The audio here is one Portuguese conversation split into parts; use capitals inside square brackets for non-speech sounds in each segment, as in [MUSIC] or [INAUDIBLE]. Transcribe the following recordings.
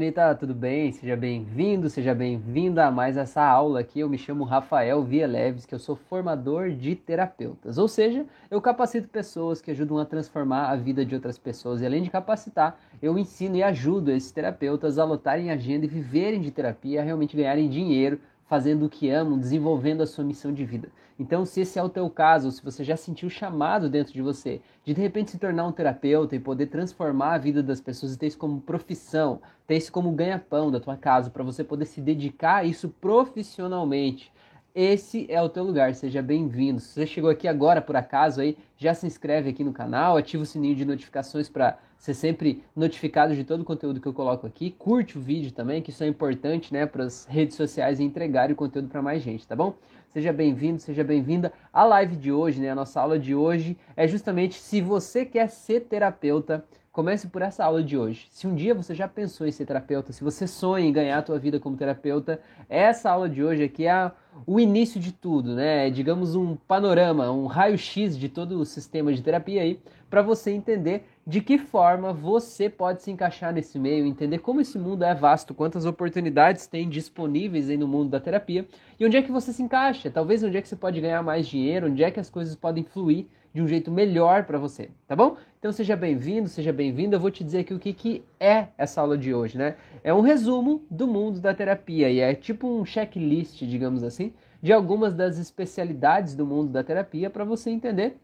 Anitta, tudo bem? Seja bem-vindo, seja bem-vinda a mais essa aula aqui. Eu me chamo Rafael Via Leves, que eu sou formador de terapeutas. Ou seja, eu capacito pessoas que ajudam a transformar a vida de outras pessoas. E além de capacitar, eu ensino e ajudo esses terapeutas a lotarem agenda e viverem de terapia, a realmente ganharem dinheiro fazendo o que amam, desenvolvendo a sua missão de vida. Então, se esse é o teu caso, se você já sentiu chamado dentro de você de de repente se tornar um terapeuta e poder transformar a vida das pessoas e ter isso como profissão, ter isso como ganha-pão da tua casa, para você poder se dedicar a isso profissionalmente, esse é o teu lugar, seja bem-vindo. Se você chegou aqui agora por acaso aí, já se inscreve aqui no canal, ativa o sininho de notificações para ser sempre notificado de todo o conteúdo que eu coloco aqui. Curte o vídeo também, que isso é importante, né, para as redes sociais entregarem o conteúdo para mais gente, tá bom? Seja bem-vindo, seja bem-vinda. A live de hoje, né, a nossa aula de hoje é justamente se você quer ser terapeuta, Comece por essa aula de hoje. Se um dia você já pensou em ser terapeuta, se você sonha em ganhar a tua vida como terapeuta, essa aula de hoje aqui é o início de tudo, né? É, digamos um panorama, um raio-x de todo o sistema de terapia aí, para você entender de que forma você pode se encaixar nesse meio, entender como esse mundo é vasto, quantas oportunidades tem disponíveis aí no mundo da terapia e onde é que você se encaixa, talvez onde é que você pode ganhar mais dinheiro, onde é que as coisas podem fluir de um jeito melhor para você, tá bom? Então seja bem-vindo, seja bem-vinda. Eu vou te dizer aqui o que, que é essa aula de hoje, né? É um resumo do mundo da terapia e é tipo um checklist, digamos assim, de algumas das especialidades do mundo da terapia para você entender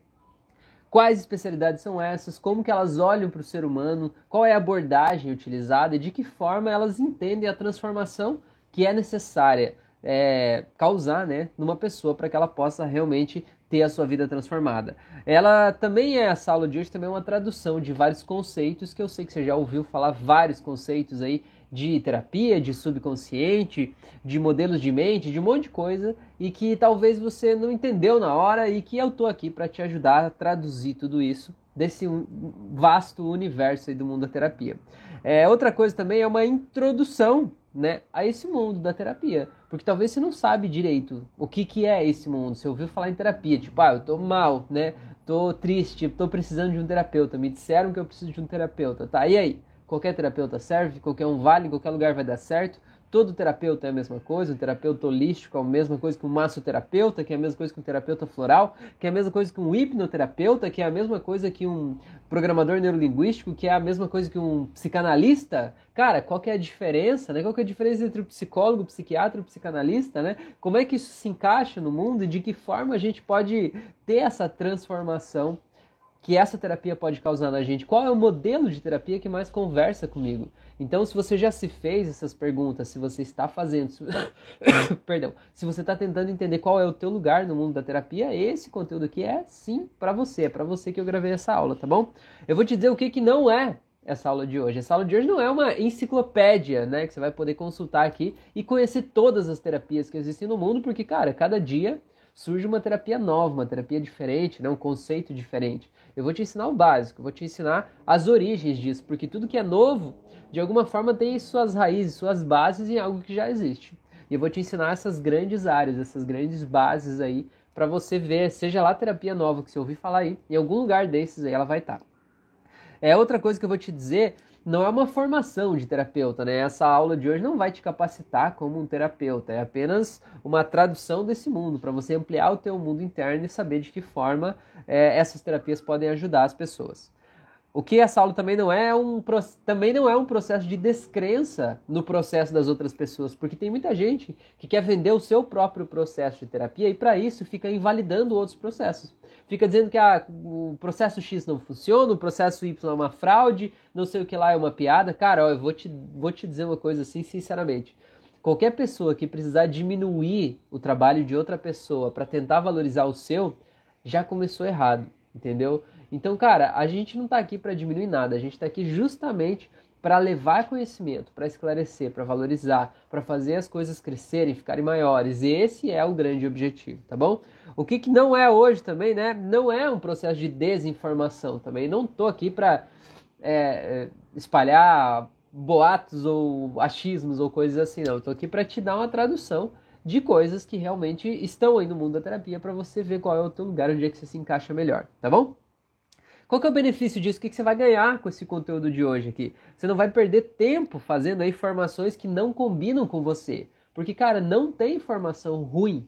quais especialidades são essas, como que elas olham para o ser humano, qual é a abordagem utilizada e de que forma elas entendem a transformação que é necessária é, causar né, numa pessoa para que ela possa realmente ter a sua vida transformada. Ela também é, essa aula de hoje também é uma tradução de vários conceitos que eu sei que você já ouviu falar vários conceitos aí de terapia, de subconsciente, de modelos de mente, de um monte de coisa e que talvez você não entendeu na hora e que eu tô aqui para te ajudar a traduzir tudo isso desse vasto universo aí do mundo da terapia. É, outra coisa também é uma introdução né, a esse mundo da terapia. Porque talvez você não sabe direito o que, que é esse mundo. Você ouviu falar em terapia, tipo, ah, eu tô mal, né? Tô triste, tô precisando de um terapeuta. Me disseram que eu preciso de um terapeuta. Tá, e aí? Qualquer terapeuta serve? Qualquer um vale? Qualquer lugar vai dar certo? Todo terapeuta é a mesma coisa, o terapeuta holístico é a mesma coisa que um massoterapeuta, que é a mesma coisa que um terapeuta floral, que é a mesma coisa que um hipnoterapeuta, que é a mesma coisa que um programador neurolinguístico, que é a mesma coisa que um psicanalista. Cara, qual que é a diferença, né? Qual que é a diferença entre o psicólogo, o psiquiatra e o psicanalista, né? Como é que isso se encaixa no mundo e de que forma a gente pode ter essa transformação que essa terapia pode causar na gente? Qual é o modelo de terapia que mais conversa comigo? Então, se você já se fez essas perguntas, se você está fazendo, se... [COUGHS] perdão, se você está tentando entender qual é o teu lugar no mundo da terapia, esse conteúdo aqui é sim para você, é para você que eu gravei essa aula, tá bom? Eu vou te dizer o que que não é essa aula de hoje. Essa aula de hoje não é uma enciclopédia, né, que você vai poder consultar aqui e conhecer todas as terapias que existem no mundo, porque cara, cada dia surge uma terapia nova, uma terapia diferente, né? um conceito diferente. Eu vou te ensinar o básico, vou te ensinar as origens disso, porque tudo que é novo, de alguma forma, tem suas raízes, suas bases em algo que já existe. E eu vou te ensinar essas grandes áreas, essas grandes bases aí, para você ver, seja lá a terapia nova que você ouvir falar aí, em algum lugar desses aí ela vai estar. Tá. É outra coisa que eu vou te dizer não é uma formação de terapeuta, né? Essa aula de hoje não vai te capacitar como um terapeuta, é apenas uma tradução desse mundo para você ampliar o teu mundo interno e saber de que forma é, essas terapias podem ajudar as pessoas. O que essa aula também não é um também não é um processo de descrença no processo das outras pessoas, porque tem muita gente que quer vender o seu próprio processo de terapia e para isso fica invalidando outros processos. Fica dizendo que ah, o processo X não funciona, o processo Y é uma fraude, não sei o que lá é uma piada. Cara, ó, eu vou te, vou te dizer uma coisa assim, sinceramente. Qualquer pessoa que precisar diminuir o trabalho de outra pessoa para tentar valorizar o seu, já começou errado, entendeu? Então, cara, a gente não está aqui para diminuir nada, a gente está aqui justamente para levar conhecimento, para esclarecer, para valorizar, para fazer as coisas crescerem, ficarem maiores. E esse é o grande objetivo, tá bom? O que, que não é hoje também, né? Não é um processo de desinformação também. Não tô aqui para é, é, espalhar boatos ou achismos ou coisas assim, não. Tô aqui para te dar uma tradução de coisas que realmente estão aí no mundo da terapia para você ver qual é o teu lugar, onde é que você se encaixa melhor, tá bom? Qual que é o benefício disso? O que, que você vai ganhar com esse conteúdo de hoje aqui? Você não vai perder tempo fazendo aí informações que não combinam com você. Porque, cara, não tem informação ruim.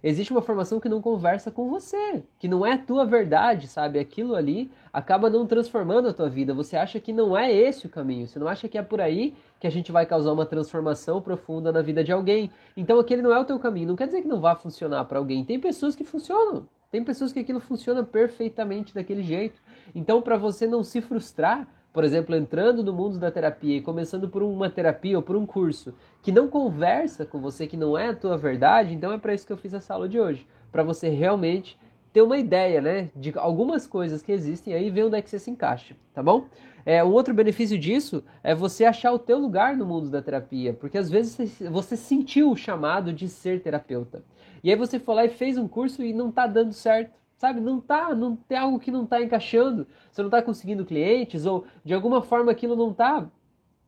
Existe uma formação que não conversa com você, que não é tua verdade, sabe? Aquilo ali acaba não transformando a tua vida. Você acha que não é esse o caminho. Você não acha que é por aí que a gente vai causar uma transformação profunda na vida de alguém. Então aquele não é o teu caminho. Não quer dizer que não vá funcionar para alguém. Tem pessoas que funcionam. Tem pessoas que aquilo funciona perfeitamente daquele jeito. Então, para você não se frustrar, por exemplo, entrando no mundo da terapia e começando por uma terapia ou por um curso que não conversa com você, que não é a tua verdade, então é para isso que eu fiz essa aula de hoje, para você realmente ter uma ideia, né, de algumas coisas que existem aí ver onde é que você se encaixa, tá bom? É, um outro benefício disso é você achar o teu lugar no mundo da terapia, porque às vezes você sentiu o chamado de ser terapeuta. E aí você foi lá e fez um curso e não está dando certo sabe? Não tá, não tem algo que não está encaixando. Você não está conseguindo clientes ou de alguma forma aquilo não está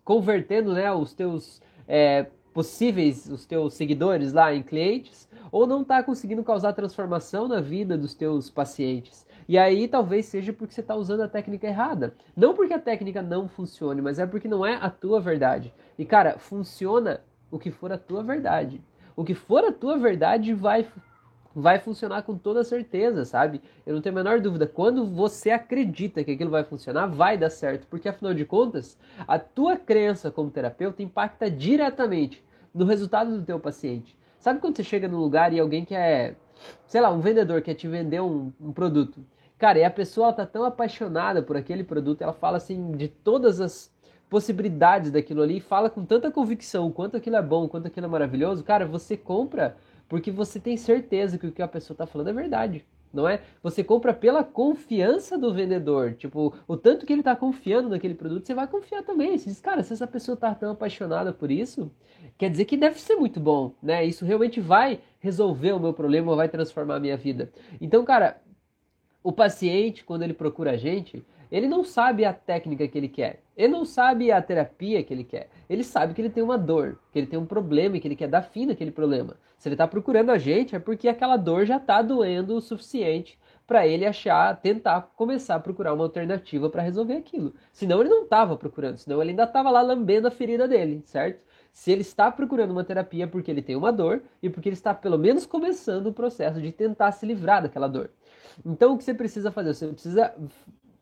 convertendo, né, os teus é, possíveis, os teus seguidores lá em clientes, ou não está conseguindo causar transformação na vida dos teus pacientes. E aí talvez seja porque você está usando a técnica errada. Não porque a técnica não funcione, mas é porque não é a tua verdade. E cara, funciona o que for a tua verdade. O que for a tua verdade vai vai funcionar com toda certeza, sabe? Eu não tenho a menor dúvida. Quando você acredita que aquilo vai funcionar, vai dar certo, porque afinal de contas, a tua crença como terapeuta impacta diretamente no resultado do teu paciente. Sabe quando você chega num lugar e alguém quer, sei lá, um vendedor quer te vender um, um produto, cara, e a pessoa tá tão apaixonada por aquele produto, ela fala assim de todas as possibilidades daquilo ali, fala com tanta convicção, quanto aquilo é bom, quanto aquilo é maravilhoso, cara, você compra porque você tem certeza que o que a pessoa está falando é verdade. Não é? Você compra pela confiança do vendedor. Tipo, o tanto que ele está confiando naquele produto, você vai confiar também. Você diz, cara, se essa pessoa está tão apaixonada por isso, quer dizer que deve ser muito bom, né? Isso realmente vai resolver o meu problema, vai transformar a minha vida. Então, cara, o paciente, quando ele procura a gente, ele não sabe a técnica que ele quer. Ele não sabe a terapia que ele quer. Ele sabe que ele tem uma dor, que ele tem um problema e que ele quer dar fim naquele problema. Se ele está procurando a gente, é porque aquela dor já está doendo o suficiente para ele achar, tentar começar a procurar uma alternativa para resolver aquilo. Senão ele não estava procurando, senão ele ainda estava lá lambendo a ferida dele, certo? Se ele está procurando uma terapia porque ele tem uma dor e porque ele está pelo menos começando o processo de tentar se livrar daquela dor. Então o que você precisa fazer? Você precisa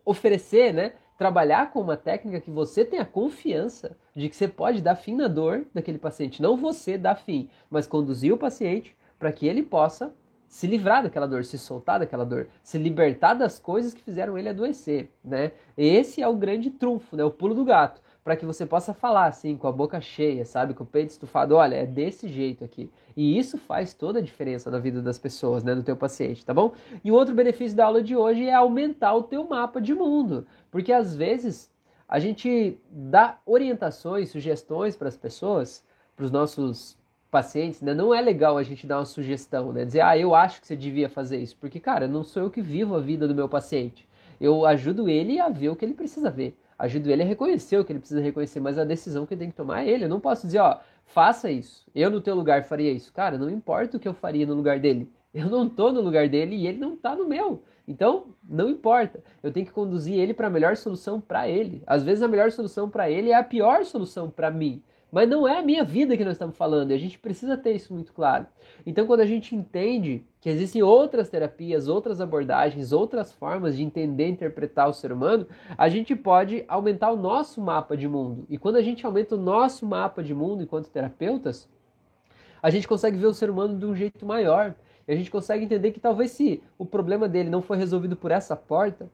oferecer, né? Trabalhar com uma técnica que você tenha confiança de que você pode dar fim na dor daquele paciente. Não você dar fim, mas conduzir o paciente para que ele possa se livrar daquela dor, se soltar daquela dor, se libertar das coisas que fizeram ele adoecer, né? Esse é o grande trunfo, né? O pulo do gato para que você possa falar assim, com a boca cheia, sabe? Com o peito estufado, olha, é desse jeito aqui. E isso faz toda a diferença na vida das pessoas, né? Do teu paciente, tá bom? E o outro benefício da aula de hoje é aumentar o teu mapa de mundo. Porque às vezes a gente dá orientações, sugestões para as pessoas, para os nossos pacientes, né? Não é legal a gente dar uma sugestão, né? Dizer, ah, eu acho que você devia fazer isso. Porque, cara, não sou eu que vivo a vida do meu paciente. Eu ajudo ele a ver o que ele precisa ver ajudo ele a reconhecer o que ele precisa reconhecer, mas a decisão que tem que tomar é ele. Eu não posso dizer, ó, faça isso. Eu no teu lugar faria isso. Cara, não importa o que eu faria no lugar dele. Eu não tô no lugar dele e ele não tá no meu. Então, não importa. Eu tenho que conduzir ele para a melhor solução para ele. Às vezes a melhor solução para ele é a pior solução para mim. Mas não é a minha vida que nós estamos falando, e a gente precisa ter isso muito claro. Então, quando a gente entende que existem outras terapias, outras abordagens, outras formas de entender e interpretar o ser humano, a gente pode aumentar o nosso mapa de mundo. E quando a gente aumenta o nosso mapa de mundo enquanto terapeutas, a gente consegue ver o ser humano de um jeito maior. E a gente consegue entender que talvez se o problema dele não foi resolvido por essa porta,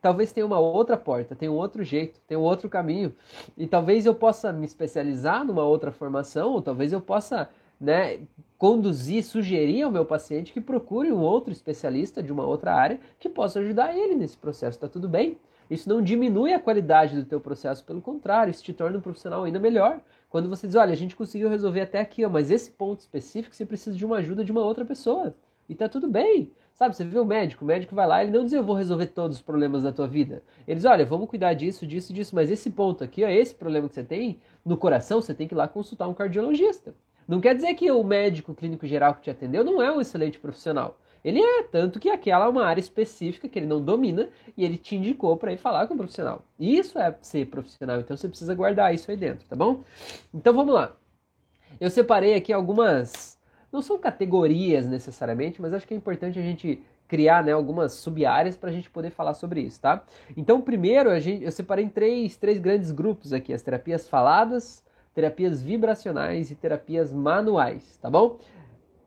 talvez tenha uma outra porta, tenha um outro jeito, tenha um outro caminho. E talvez eu possa me especializar numa outra formação, ou talvez eu possa né, conduzir, sugerir ao meu paciente que procure um outro especialista de uma outra área que possa ajudar ele nesse processo. Está tudo bem? Isso não diminui a qualidade do teu processo, pelo contrário, isso te torna um profissional ainda melhor. Quando você diz, olha, a gente conseguiu resolver até aqui, ó, mas esse ponto específico você precisa de uma ajuda de uma outra pessoa. E tá tudo bem. Sabe, você vê o médico, o médico vai lá, ele não diz eu vou resolver todos os problemas da tua vida. Eles, olha, vamos cuidar disso, disso, disso, mas esse ponto aqui, ó, esse problema que você tem no coração, você tem que ir lá consultar um cardiologista. Não quer dizer que o médico clínico geral que te atendeu não é um excelente profissional. Ele é, tanto que aquela é uma área específica que ele não domina e ele te indicou para ir falar com o profissional. Isso é ser profissional, então você precisa guardar isso aí dentro, tá bom? Então vamos lá. Eu separei aqui algumas, não são categorias necessariamente, mas acho que é importante a gente criar né, algumas sub-áreas para a gente poder falar sobre isso, tá? Então, primeiro, gente, eu separei em três, três grandes grupos aqui: as terapias faladas, terapias vibracionais e terapias manuais, tá bom?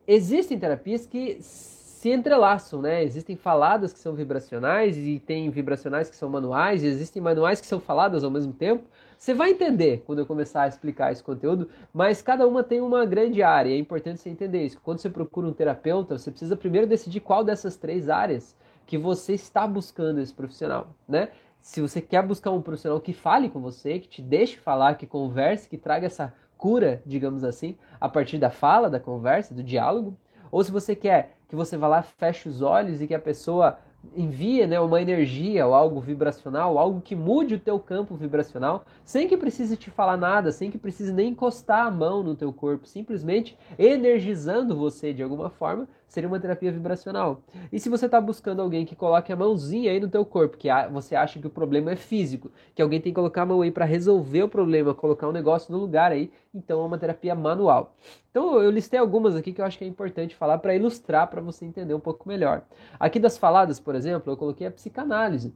Existem terapias que se entrelaçam, né? Existem faladas que são vibracionais e tem vibracionais que são manuais, e existem manuais que são faladas ao mesmo tempo. Você vai entender quando eu começar a explicar esse conteúdo, mas cada uma tem uma grande área. É importante você entender isso. Quando você procura um terapeuta, você precisa primeiro decidir qual dessas três áreas que você está buscando esse profissional, né? Se você quer buscar um profissional que fale com você, que te deixe falar, que converse, que traga essa cura, digamos assim, a partir da fala, da conversa, do diálogo, ou se você quer que você vá lá, feche os olhos e que a pessoa envie né, uma energia ou algo vibracional, algo que mude o teu campo vibracional, sem que precise te falar nada, sem que precise nem encostar a mão no teu corpo, simplesmente energizando você de alguma forma, seria uma terapia vibracional. E se você está buscando alguém que coloque a mãozinha aí no teu corpo, que você acha que o problema é físico, que alguém tem que colocar a mão aí para resolver o problema, colocar um negócio no lugar aí, então é uma terapia manual. Então eu listei algumas aqui que eu acho que é importante falar para ilustrar para você entender um pouco melhor. Aqui das faladas, por exemplo, eu coloquei a psicanálise.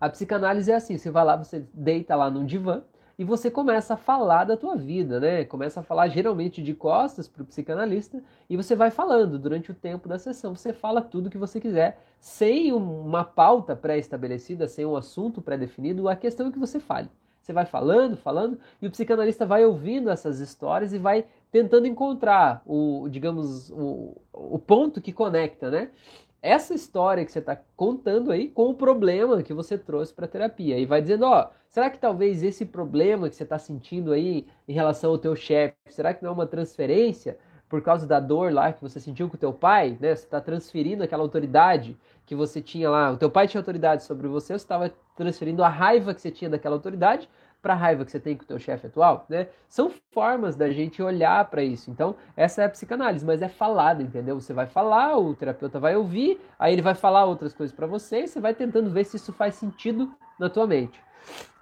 A psicanálise é assim, você vai lá, você deita lá num divã, e você começa a falar da tua vida, né? Começa a falar geralmente de costas para o psicanalista e você vai falando durante o tempo da sessão. Você fala tudo que você quiser, sem uma pauta pré-estabelecida, sem um assunto pré-definido, a questão é que você fale. Você vai falando, falando, e o psicanalista vai ouvindo essas histórias e vai tentando encontrar o, digamos, o, o ponto que conecta, né? essa história que você está contando aí com o problema que você trouxe para a terapia. E vai dizendo, ó, será que talvez esse problema que você está sentindo aí em relação ao teu chefe, será que não é uma transferência por causa da dor lá que você sentiu com o teu pai, né? Você está transferindo aquela autoridade que você tinha lá. O teu pai tinha autoridade sobre você, você estava transferindo a raiva que você tinha daquela autoridade para a raiva que você tem com o teu chefe atual, né? São formas da gente olhar para isso. Então, essa é a psicanálise, mas é falada, entendeu? Você vai falar, o terapeuta vai ouvir, aí ele vai falar outras coisas para você e você vai tentando ver se isso faz sentido na tua mente.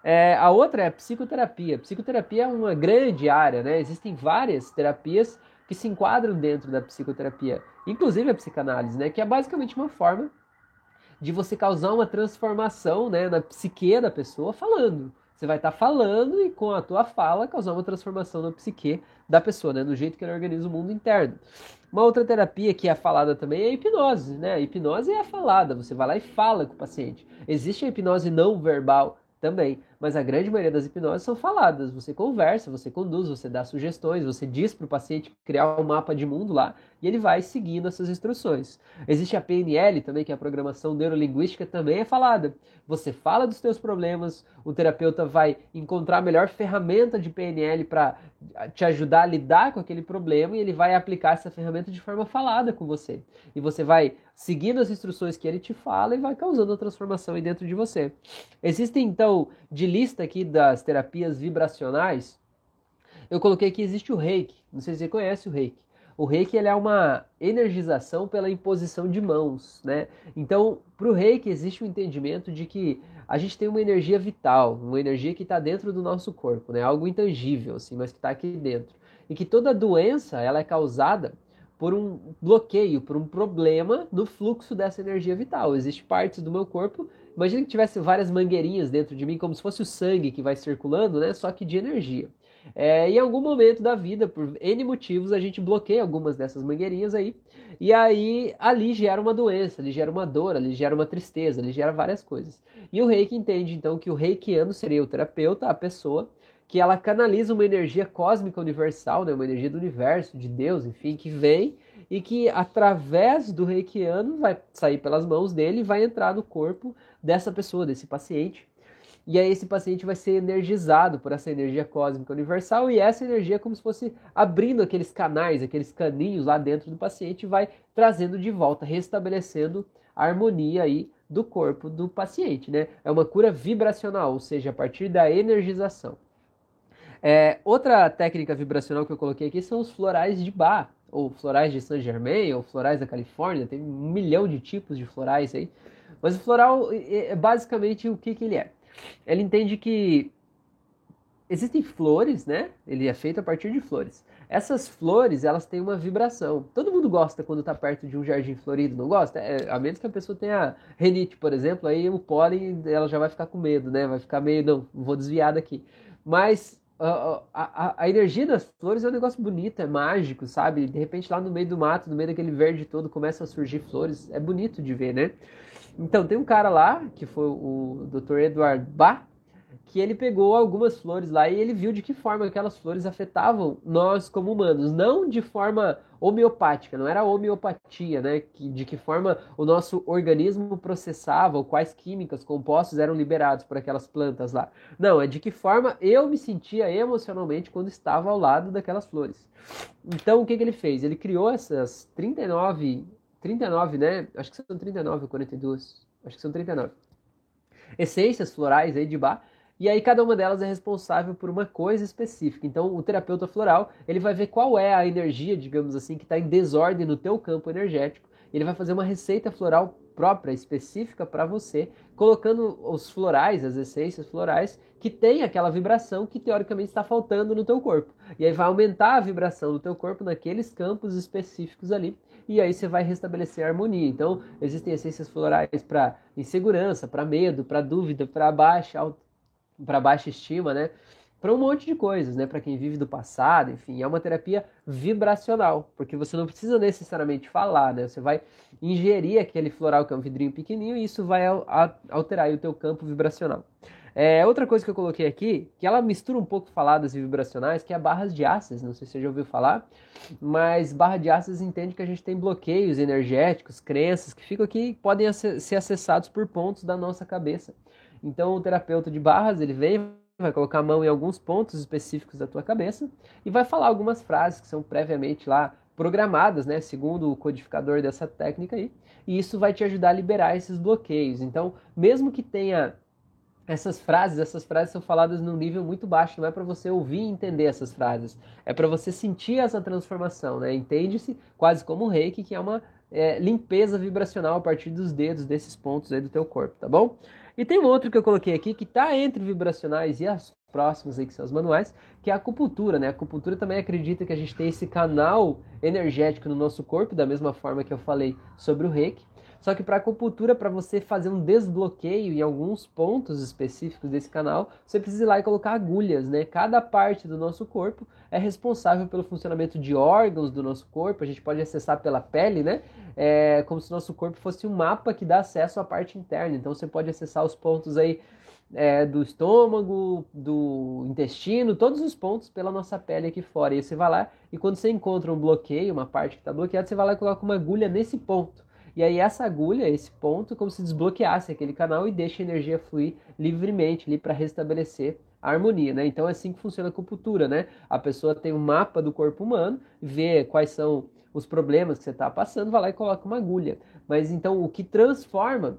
É, a outra é a psicoterapia. Psicoterapia é uma grande área, né? Existem várias terapias que se enquadram dentro da psicoterapia, inclusive a psicanálise, né? Que é basicamente uma forma de você causar uma transformação né, na psique da pessoa falando. Você vai estar tá falando e com a tua fala causar uma transformação na psique da pessoa, né? No jeito que ele organiza o mundo interno. Uma outra terapia que é falada também é a hipnose, né? A hipnose é a falada, você vai lá e fala com o paciente. Existe a hipnose não verbal também, mas a grande maioria das hipnoses são faladas. Você conversa, você conduz, você dá sugestões, você diz para o paciente criar um mapa de mundo lá e ele vai seguindo essas instruções. Existe a PNL também, que é a programação neurolinguística, também é falada. Você fala dos seus problemas, o terapeuta vai encontrar a melhor ferramenta de PNL para te ajudar a lidar com aquele problema e ele vai aplicar essa ferramenta de forma falada com você. E você vai seguindo as instruções que ele te fala e vai causando a transformação aí dentro de você. Existem então de lista aqui das terapias vibracionais, eu coloquei que existe o reiki. Não sei se você conhece o reiki. O reiki ele é uma energização pela imposição de mãos, né? Então, para o reiki existe o um entendimento de que a gente tem uma energia vital, uma energia que está dentro do nosso corpo, né? Algo intangível, assim, mas que está aqui dentro. E que toda doença ela é causada por um bloqueio, por um problema no fluxo dessa energia vital. Existem partes do meu corpo Imagina que tivesse várias mangueirinhas dentro de mim, como se fosse o sangue que vai circulando, né? Só que de energia. É, em algum momento da vida, por N motivos, a gente bloqueia algumas dessas mangueirinhas aí. E aí ali gera uma doença, ali gera uma dor, ali gera uma tristeza, ali gera várias coisas. E o reiki entende então que o reikiano seria o terapeuta, a pessoa, que ela canaliza uma energia cósmica universal, né? uma energia do universo, de Deus, enfim, que vem e que através do reikiano vai sair pelas mãos dele e vai entrar no corpo dessa pessoa, desse paciente. E aí esse paciente vai ser energizado por essa energia cósmica universal e essa energia é como se fosse abrindo aqueles canais, aqueles caninhos lá dentro do paciente e vai trazendo de volta, restabelecendo a harmonia aí do corpo do paciente, né? É uma cura vibracional, ou seja, a partir da energização. É, outra técnica vibracional que eu coloquei aqui são os florais de Bach, ou florais de Saint Germain, ou florais da Califórnia, tem um milhão de tipos de florais aí. Mas o floral é basicamente o que, que ele é. Ele entende que existem flores, né? Ele é feito a partir de flores. Essas flores, elas têm uma vibração. Todo mundo gosta quando está perto de um jardim florido, não gosta? É, a menos que a pessoa tenha renite, por exemplo, aí o pólen, ela já vai ficar com medo, né? Vai ficar meio, não, vou desviar daqui. Mas a, a, a, energia das flores é um negócio bonito, é mágico, sabe? De repente lá no meio do mato, no meio daquele verde todo, começam a surgir flores. É bonito de ver, né? Então, tem um cara lá, que foi o Dr. Edward Bach, que ele pegou algumas flores lá e ele viu de que forma aquelas flores afetavam nós como humanos, não de forma homeopática, não era homeopatia, né? Que, de que forma o nosso organismo processava, ou quais químicas, compostos eram liberados por aquelas plantas lá. Não, é de que forma eu me sentia emocionalmente quando estava ao lado daquelas flores. Então, o que, que ele fez? Ele criou essas 39, 39, né? Acho que são 39 ou 42, acho que são 39. Essências florais aí de bar e aí cada uma delas é responsável por uma coisa específica. Então o terapeuta floral, ele vai ver qual é a energia, digamos assim, que está em desordem no teu campo energético. Ele vai fazer uma receita floral própria, específica para você, colocando os florais, as essências florais, que tem aquela vibração que teoricamente está faltando no teu corpo. E aí vai aumentar a vibração do teu corpo naqueles campos específicos ali. E aí você vai restabelecer a harmonia. Então, existem essências florais para insegurança, para medo, para dúvida, para baixa para baixa estima, né? Para um monte de coisas, né? Para quem vive do passado, enfim, é uma terapia vibracional, porque você não precisa necessariamente falar, né? Você vai ingerir aquele floral que é um vidrinho pequenininho e isso vai alterar o teu campo vibracional. É, outra coisa que eu coloquei aqui, que ela mistura um pouco faladas e vibracionais, que é barras de ácidos, não sei se você já ouviu falar, mas barra de ácidos entende que a gente tem bloqueios energéticos, crenças que ficam aqui e podem ser acessados por pontos da nossa cabeça. Então, o terapeuta de barras, ele vem, vai colocar a mão em alguns pontos específicos da tua cabeça e vai falar algumas frases que são previamente lá programadas, né, segundo o codificador dessa técnica aí, e isso vai te ajudar a liberar esses bloqueios. Então, mesmo que tenha essas frases, essas frases são faladas num nível muito baixo, não é para você ouvir e entender essas frases, é para você sentir essa transformação, né? Entende-se quase como um reiki, que é uma é, limpeza vibracional a partir dos dedos desses pontos aí do teu corpo, tá bom? E tem um outro que eu coloquei aqui que está entre vibracionais e as próximas aí que são os manuais, que é a acupuntura, né? A acupuntura também acredita que a gente tem esse canal energético no nosso corpo, da mesma forma que eu falei sobre o reiki. Só que para acupuntura, para você fazer um desbloqueio em alguns pontos específicos desse canal, você precisa ir lá e colocar agulhas, né? Cada parte do nosso corpo é responsável pelo funcionamento de órgãos do nosso corpo. A gente pode acessar pela pele, né? É como se nosso corpo fosse um mapa que dá acesso à parte interna. Então você pode acessar os pontos aí é, do estômago, do intestino, todos os pontos pela nossa pele aqui fora. E você vai lá e quando você encontra um bloqueio, uma parte que está bloqueada, você vai lá e coloca uma agulha nesse ponto. E aí essa agulha, esse ponto, como se desbloqueasse aquele canal e deixa a energia fluir livremente ali para restabelecer a harmonia, né? Então é assim que funciona a acupuntura, né? A pessoa tem um mapa do corpo humano, vê quais são os problemas que você está passando, vai lá e coloca uma agulha. Mas então o que transforma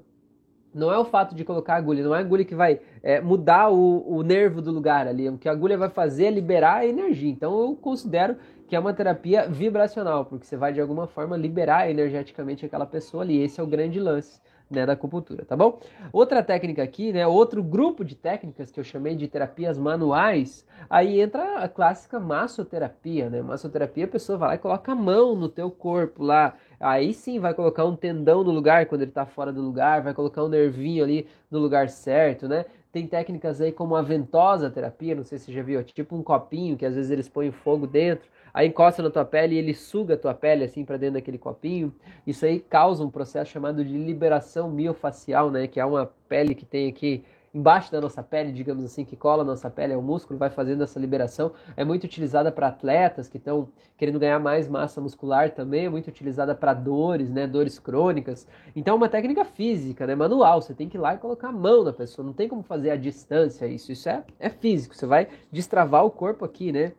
não é o fato de colocar agulha, não é a agulha que vai é, mudar o, o nervo do lugar ali. O que a agulha vai fazer é liberar a energia. Então eu considero que é uma terapia vibracional, porque você vai de alguma forma liberar energeticamente aquela pessoa ali. Esse é o grande lance né, da acupuntura, tá bom? Outra técnica aqui, né, outro grupo de técnicas que eu chamei de terapias manuais, aí entra a clássica massoterapia, né? Massoterapia a pessoa vai lá e coloca a mão no teu corpo lá, aí sim vai colocar um tendão no lugar quando ele está fora do lugar, vai colocar um nervinho ali no lugar certo, né? Tem técnicas aí como a ventosa terapia, não sei se você já viu, tipo um copinho que às vezes eles põem fogo dentro aí encosta na tua pele e ele suga a tua pele assim para dentro daquele copinho. Isso aí causa um processo chamado de liberação miofacial, né? Que é uma pele que tem aqui embaixo da nossa pele, digamos assim, que cola a nossa pele, é o músculo, vai fazendo essa liberação. É muito utilizada para atletas que estão querendo ganhar mais massa muscular também, é muito utilizada para dores, né, dores crônicas. Então é uma técnica física, né, manual, você tem que ir lá e colocar a mão na pessoa, não tem como fazer a distância isso, isso é, é físico, você vai destravar o corpo aqui, né,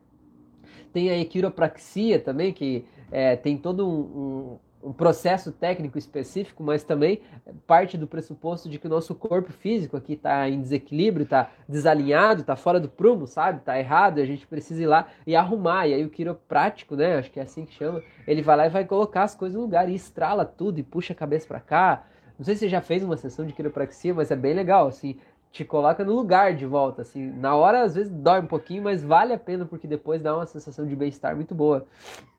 tem a quiropraxia também, que é, tem todo um, um processo técnico específico, mas também parte do pressuposto de que o nosso corpo físico aqui está em desequilíbrio, está desalinhado, está fora do prumo, sabe? Está errado, e a gente precisa ir lá e arrumar. E aí o quiroprático, né? Acho que é assim que chama. Ele vai lá e vai colocar as coisas no lugar e estrala tudo e puxa a cabeça para cá. Não sei se você já fez uma sessão de quiropraxia, mas é bem legal, assim, te coloca no lugar de volta, assim. Na hora, às vezes, dói um pouquinho, mas vale a pena, porque depois dá uma sensação de bem-estar muito boa,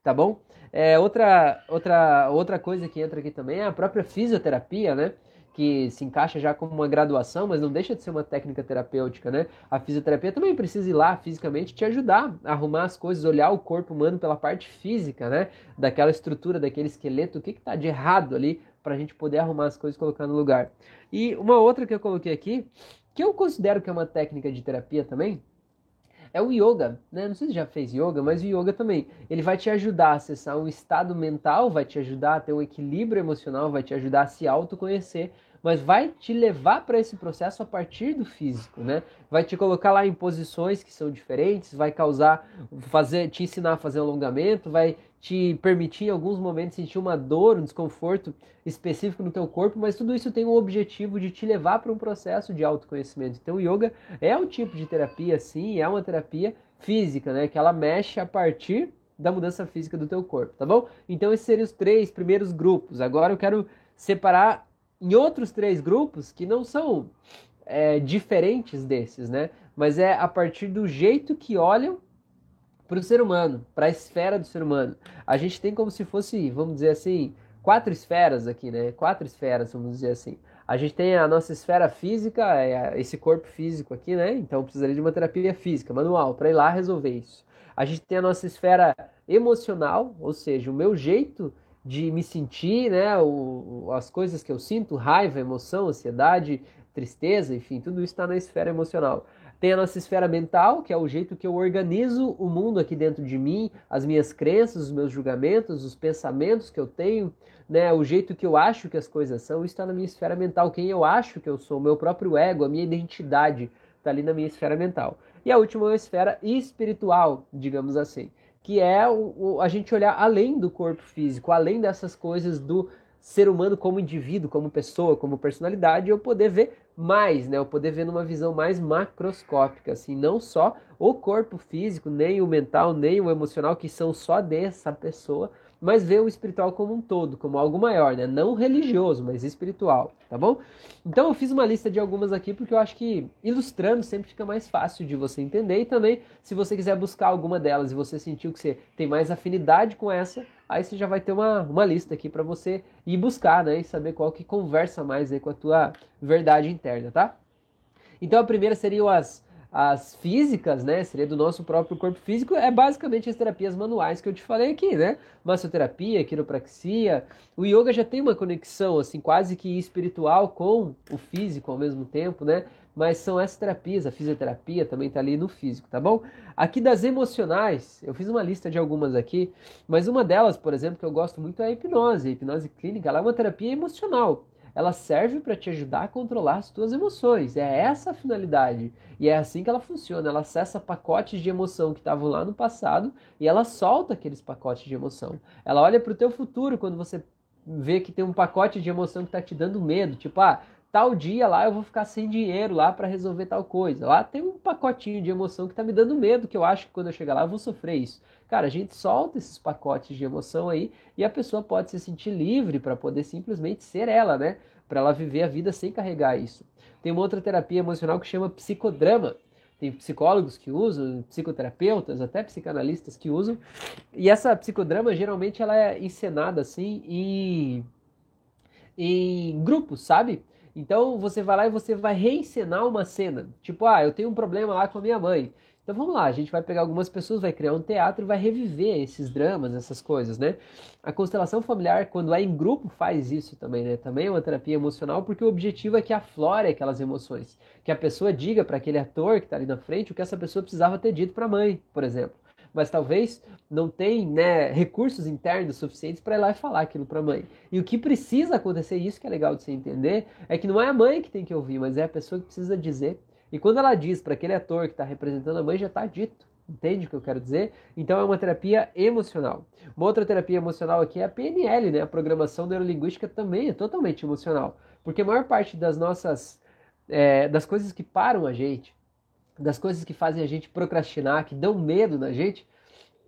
tá bom? É, outra, outra, outra coisa que entra aqui também é a própria fisioterapia, né? Que se encaixa já como uma graduação, mas não deixa de ser uma técnica terapêutica, né? A fisioterapia também precisa ir lá fisicamente te ajudar a arrumar as coisas, olhar o corpo humano pela parte física, né? Daquela estrutura, daquele esqueleto, o que está de errado ali para a gente poder arrumar as coisas e colocar no lugar. E uma outra que eu coloquei aqui, que eu considero que é uma técnica de terapia também, é o yoga, né? Não sei se já fez yoga, mas o yoga também. Ele vai te ajudar a acessar um estado mental, vai te ajudar a ter um equilíbrio emocional, vai te ajudar a se autoconhecer, mas vai te levar para esse processo a partir do físico, né? Vai te colocar lá em posições que são diferentes, vai causar, fazer, te ensinar a fazer alongamento, vai te permitir em alguns momentos sentir uma dor, um desconforto específico no teu corpo, mas tudo isso tem o objetivo de te levar para um processo de autoconhecimento. Então, o yoga é um tipo de terapia, sim, é uma terapia física, né? Que ela mexe a partir da mudança física do teu corpo, tá bom? Então, esses seriam os três primeiros grupos. Agora eu quero separar em outros três grupos que não são é, diferentes desses, né? Mas é a partir do jeito que olham para o ser humano, para a esfera do ser humano. A gente tem como se fosse, vamos dizer assim, quatro esferas aqui, né? Quatro esferas, vamos dizer assim. A gente tem a nossa esfera física, é esse corpo físico aqui, né? Então precisaria de uma terapia física, manual, para ir lá resolver isso. A gente tem a nossa esfera emocional, ou seja, o meu jeito de me sentir, né? O, as coisas que eu sinto, raiva, emoção, ansiedade, tristeza, enfim, tudo isso está na esfera emocional. Tem a nossa esfera mental, que é o jeito que eu organizo o mundo aqui dentro de mim, as minhas crenças, os meus julgamentos, os pensamentos que eu tenho, né, o jeito que eu acho que as coisas são, está na minha esfera mental. Quem eu acho que eu sou, o meu próprio ego, a minha identidade, está ali na minha esfera mental. E a última é a esfera espiritual, digamos assim, que é o, o, a gente olhar além do corpo físico, além dessas coisas do ser humano como indivíduo, como pessoa, como personalidade, eu poder ver mais, né? Eu poder ver numa visão mais macroscópica, assim, não só o corpo físico, nem o mental, nem o emocional, que são só dessa pessoa, mas ver o espiritual como um todo, como algo maior, né? Não religioso, mas espiritual, tá bom? Então eu fiz uma lista de algumas aqui porque eu acho que ilustrando sempre fica mais fácil de você entender e também se você quiser buscar alguma delas e você sentiu que você tem mais afinidade com essa, aí você já vai ter uma, uma lista aqui para você ir buscar, né? E saber qual que conversa mais aí com a tua verdade interna, tá? Então a primeira seriam as as físicas, né, seria do nosso próprio corpo físico, é basicamente as terapias manuais que eu te falei aqui, né? Massoterapia, quiropraxia. O yoga já tem uma conexão assim quase que espiritual com o físico ao mesmo tempo, né? Mas são essas terapias, a fisioterapia também está ali no físico, tá bom? Aqui das emocionais, eu fiz uma lista de algumas aqui, mas uma delas, por exemplo, que eu gosto muito é a hipnose. A hipnose clínica, ela é uma terapia emocional ela serve para te ajudar a controlar as tuas emoções. É essa a finalidade. E é assim que ela funciona. Ela acessa pacotes de emoção que estavam lá no passado e ela solta aqueles pacotes de emoção. Ela olha para o teu futuro quando você vê que tem um pacote de emoção que está te dando medo. Tipo, ah, tal dia lá eu vou ficar sem dinheiro lá para resolver tal coisa. Lá tem um pacotinho de emoção que está me dando medo, que eu acho que quando eu chegar lá eu vou sofrer isso. Cara, a gente solta esses pacotes de emoção aí e a pessoa pode se sentir livre para poder simplesmente ser ela, né? Para ela viver a vida sem carregar isso. Tem uma outra terapia emocional que chama psicodrama. Tem psicólogos que usam, psicoterapeutas, até psicanalistas que usam. E essa psicodrama geralmente ela é encenada assim em, em grupos, sabe? Então você vai lá e você vai reencenar uma cena. Tipo, ah, eu tenho um problema lá com a minha mãe. Então vamos lá, a gente vai pegar algumas pessoas, vai criar um teatro e vai reviver esses dramas, essas coisas, né? A constelação familiar, quando é em grupo, faz isso também, né? Também é uma terapia emocional, porque o objetivo é que aflore aquelas emoções. Que a pessoa diga para aquele ator que está ali na frente o que essa pessoa precisava ter dito para a mãe, por exemplo. Mas talvez não tem né, recursos internos suficientes para ir lá e falar aquilo para a mãe. E o que precisa acontecer, isso que é legal de você entender, é que não é a mãe que tem que ouvir, mas é a pessoa que precisa dizer e quando ela diz para aquele ator que está representando a mãe, já está dito. Entende o que eu quero dizer? Então é uma terapia emocional. Uma outra terapia emocional aqui é a PNL, né? A programação neurolinguística também é totalmente emocional. Porque a maior parte das nossas. É, das coisas que param a gente, das coisas que fazem a gente procrastinar, que dão medo na gente,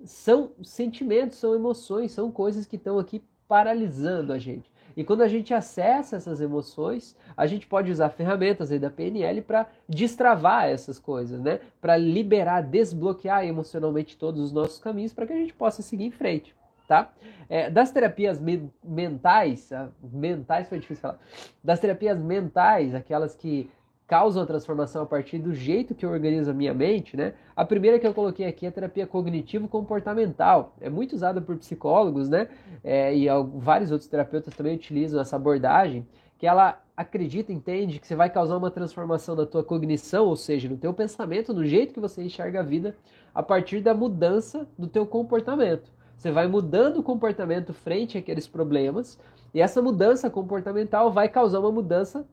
são sentimentos, são emoções, são coisas que estão aqui paralisando a gente. E quando a gente acessa essas emoções, a gente pode usar ferramentas aí da PNL para destravar essas coisas, né? Para liberar, desbloquear emocionalmente todos os nossos caminhos para que a gente possa seguir em frente, tá? É, das terapias me mentais, ah, mentais foi difícil falar, das terapias mentais, aquelas que causam a transformação a partir do jeito que eu organizo a minha mente, né? A primeira que eu coloquei aqui é terapia cognitivo-comportamental. É muito usada por psicólogos, né? É, e vários outros terapeutas também utilizam essa abordagem, que ela acredita, entende que você vai causar uma transformação da tua cognição, ou seja, no teu pensamento, no jeito que você enxerga a vida, a partir da mudança do teu comportamento. Você vai mudando o comportamento frente àqueles problemas, e essa mudança comportamental vai causar uma mudança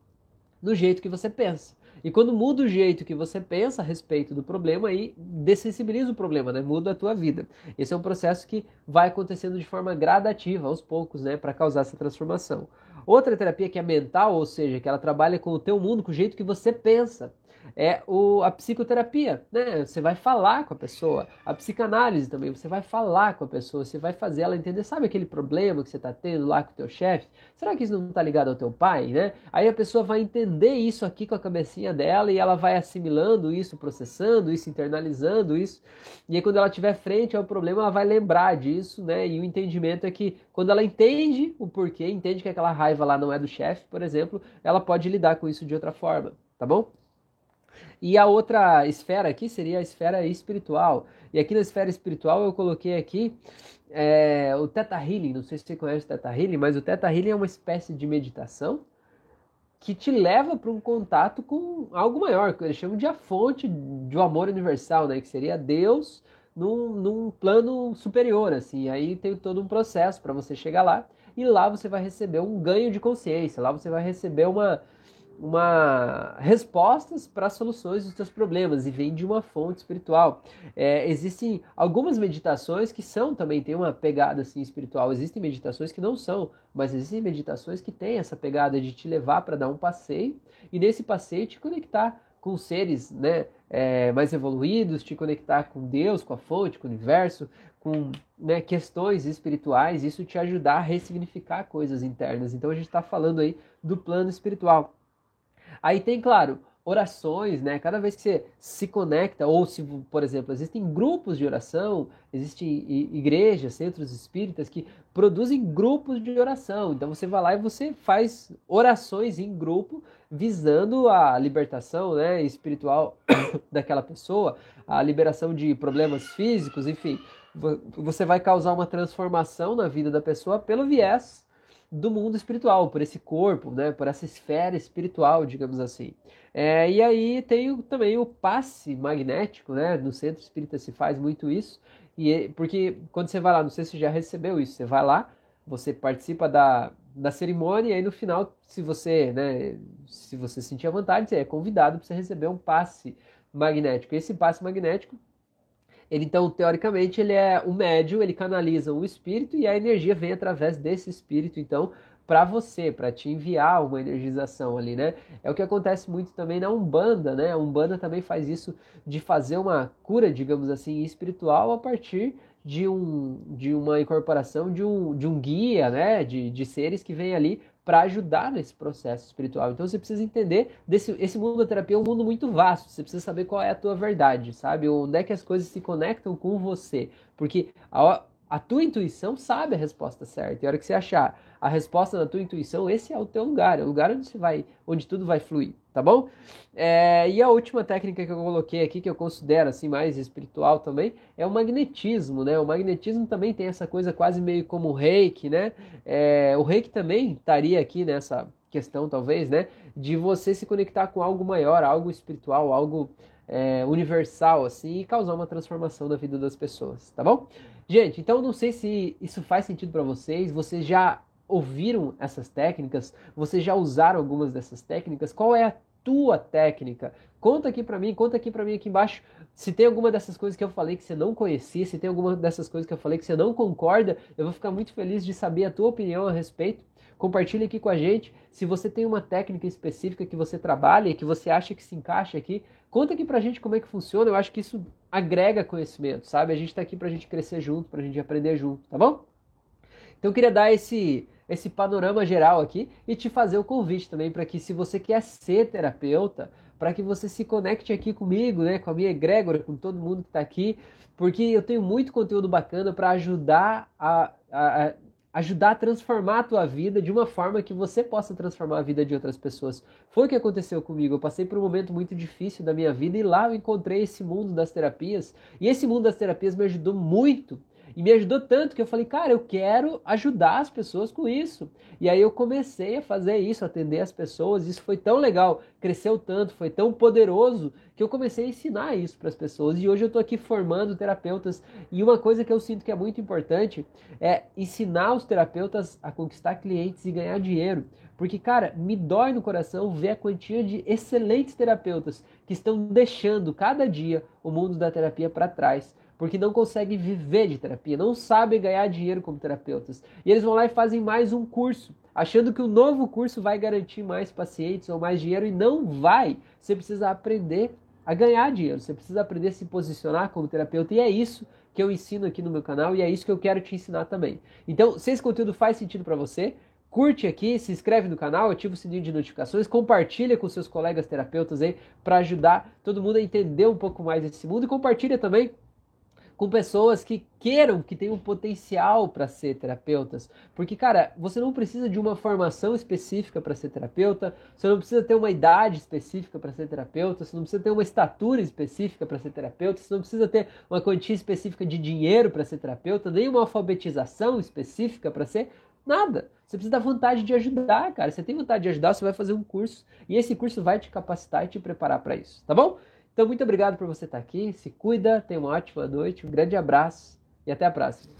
no jeito que você pensa. E quando muda o jeito que você pensa a respeito do problema, aí dessensibiliza o problema, né? Muda a tua vida. Esse é um processo que vai acontecendo de forma gradativa, aos poucos, né? Para causar essa transformação. Outra terapia que é mental, ou seja, que ela trabalha com o teu mundo, com o jeito que você pensa é o, a psicoterapia, né? Você vai falar com a pessoa. A psicanálise também, você vai falar com a pessoa, você vai fazer ela entender, sabe aquele problema que você está tendo lá com o teu chefe? Será que isso não está ligado ao teu pai, né? Aí a pessoa vai entender isso aqui com a cabecinha dela e ela vai assimilando isso, processando isso, internalizando isso. E aí quando ela tiver frente ao problema, ela vai lembrar disso, né? E o entendimento é que quando ela entende o porquê, entende que aquela raiva lá não é do chefe, por exemplo, ela pode lidar com isso de outra forma, tá bom? E a outra esfera aqui seria a esfera espiritual. E aqui na esfera espiritual eu coloquei aqui é, o Theta Healing. Não sei se você conhece o Theta Healing, mas o Theta Healing é uma espécie de meditação que te leva para um contato com algo maior, que eles chamam de a fonte do amor universal, né? Que seria Deus num, num plano superior, assim. Aí tem todo um processo para você chegar lá e lá você vai receber um ganho de consciência, lá você vai receber uma uma respostas para soluções dos seus problemas e vem de uma fonte espiritual. É, existem algumas meditações que são também tem uma pegada assim espiritual. Existem meditações que não são, mas existem meditações que têm essa pegada de te levar para dar um passeio e nesse passeio te conectar com seres, né, é, mais evoluídos, te conectar com Deus, com a fonte, com o universo, com né, questões espirituais, isso te ajudar a ressignificar coisas internas. Então a gente está falando aí do plano espiritual. Aí tem, claro, orações, né? Cada vez que você se conecta, ou se, por exemplo, existem grupos de oração, existem igrejas, centros espíritas que produzem grupos de oração. Então você vai lá e você faz orações em grupo visando a libertação, né, espiritual [COUGHS] daquela pessoa, a liberação de problemas físicos, enfim. Você vai causar uma transformação na vida da pessoa pelo viés do mundo espiritual, por esse corpo, né, por essa esfera espiritual, digamos assim. É, e aí tem também o passe magnético, né? No centro espírita se faz muito isso, e é, porque quando você vai lá, não sei se já recebeu isso, você vai lá, você participa da, da cerimônia e aí no final, se você, né, se você sentir a vontade, você é convidado para você receber um passe magnético. Esse passe magnético ele, então, teoricamente, ele é o médium, ele canaliza o espírito e a energia vem através desse espírito, então, para você, para te enviar uma energização ali, né? É o que acontece muito também na Umbanda, né? A Umbanda também faz isso de fazer uma cura, digamos assim, espiritual a partir de, um, de uma incorporação de um, de um guia, né? De, de seres que vem ali para ajudar nesse processo espiritual. Então você precisa entender desse esse mundo da terapia é um mundo muito vasto. Você precisa saber qual é a tua verdade, sabe? Onde é que as coisas se conectam com você, porque a, a tua intuição sabe a resposta certa. E a hora que você achar a resposta da tua intuição, esse é o teu lugar, é o lugar onde você vai, onde tudo vai fluir, tá bom? É, e a última técnica que eu coloquei aqui, que eu considero assim mais espiritual também, é o magnetismo, né? O magnetismo também tem essa coisa quase meio como o reiki, né? É, o reiki também estaria aqui nessa questão, talvez, né? De você se conectar com algo maior, algo espiritual, algo é, universal, assim, e causar uma transformação na vida das pessoas, tá bom? Gente, então não sei se isso faz sentido para vocês. Vocês já ouviram essas técnicas? Vocês já usaram algumas dessas técnicas? Qual é tua técnica. Conta aqui para mim, conta aqui para mim aqui embaixo se tem alguma dessas coisas que eu falei que você não conhecia, se tem alguma dessas coisas que eu falei que você não concorda, eu vou ficar muito feliz de saber a tua opinião a respeito. Compartilhe aqui com a gente. Se você tem uma técnica específica que você trabalha e que você acha que se encaixa aqui, conta aqui pra gente como é que funciona. Eu acho que isso agrega conhecimento, sabe? A gente tá aqui pra gente crescer junto, pra gente aprender junto, tá bom? Então eu queria dar esse esse panorama geral aqui e te fazer o convite também para que se você quer ser terapeuta, para que você se conecte aqui comigo, né, com a minha egrégora, com todo mundo que está aqui, porque eu tenho muito conteúdo bacana para ajudar a, a, a ajudar a transformar a tua vida de uma forma que você possa transformar a vida de outras pessoas. Foi o que aconteceu comigo. Eu passei por um momento muito difícil da minha vida e lá eu encontrei esse mundo das terapias. E esse mundo das terapias me ajudou muito e me ajudou tanto que eu falei, cara, eu quero ajudar as pessoas com isso. E aí eu comecei a fazer isso, atender as pessoas. Isso foi tão legal, cresceu tanto, foi tão poderoso que eu comecei a ensinar isso para as pessoas. E hoje eu estou aqui formando terapeutas. E uma coisa que eu sinto que é muito importante é ensinar os terapeutas a conquistar clientes e ganhar dinheiro. Porque, cara, me dói no coração ver a quantia de excelentes terapeutas que estão deixando cada dia o mundo da terapia para trás porque não conseguem viver de terapia, não sabem ganhar dinheiro como terapeutas. E eles vão lá e fazem mais um curso, achando que o novo curso vai garantir mais pacientes ou mais dinheiro e não vai. Você precisa aprender a ganhar dinheiro, você precisa aprender a se posicionar como terapeuta e é isso que eu ensino aqui no meu canal e é isso que eu quero te ensinar também. Então, se esse conteúdo faz sentido para você, curte aqui, se inscreve no canal, ativa o sininho de notificações, compartilha com seus colegas terapeutas aí para ajudar todo mundo a entender um pouco mais desse mundo e compartilha também com pessoas que queiram, que tenham potencial para ser terapeutas. Porque, cara, você não precisa de uma formação específica para ser terapeuta, você não precisa ter uma idade específica para ser terapeuta, você não precisa ter uma estatura específica para ser terapeuta, você não precisa ter uma quantia específica de dinheiro para ser terapeuta, nem uma alfabetização específica para ser nada. Você precisa da vontade de ajudar, cara. Você tem vontade de ajudar, você vai fazer um curso e esse curso vai te capacitar e te preparar para isso, tá bom? Então, muito obrigado por você estar aqui. Se cuida, tenha uma ótima noite, um grande abraço e até a próxima.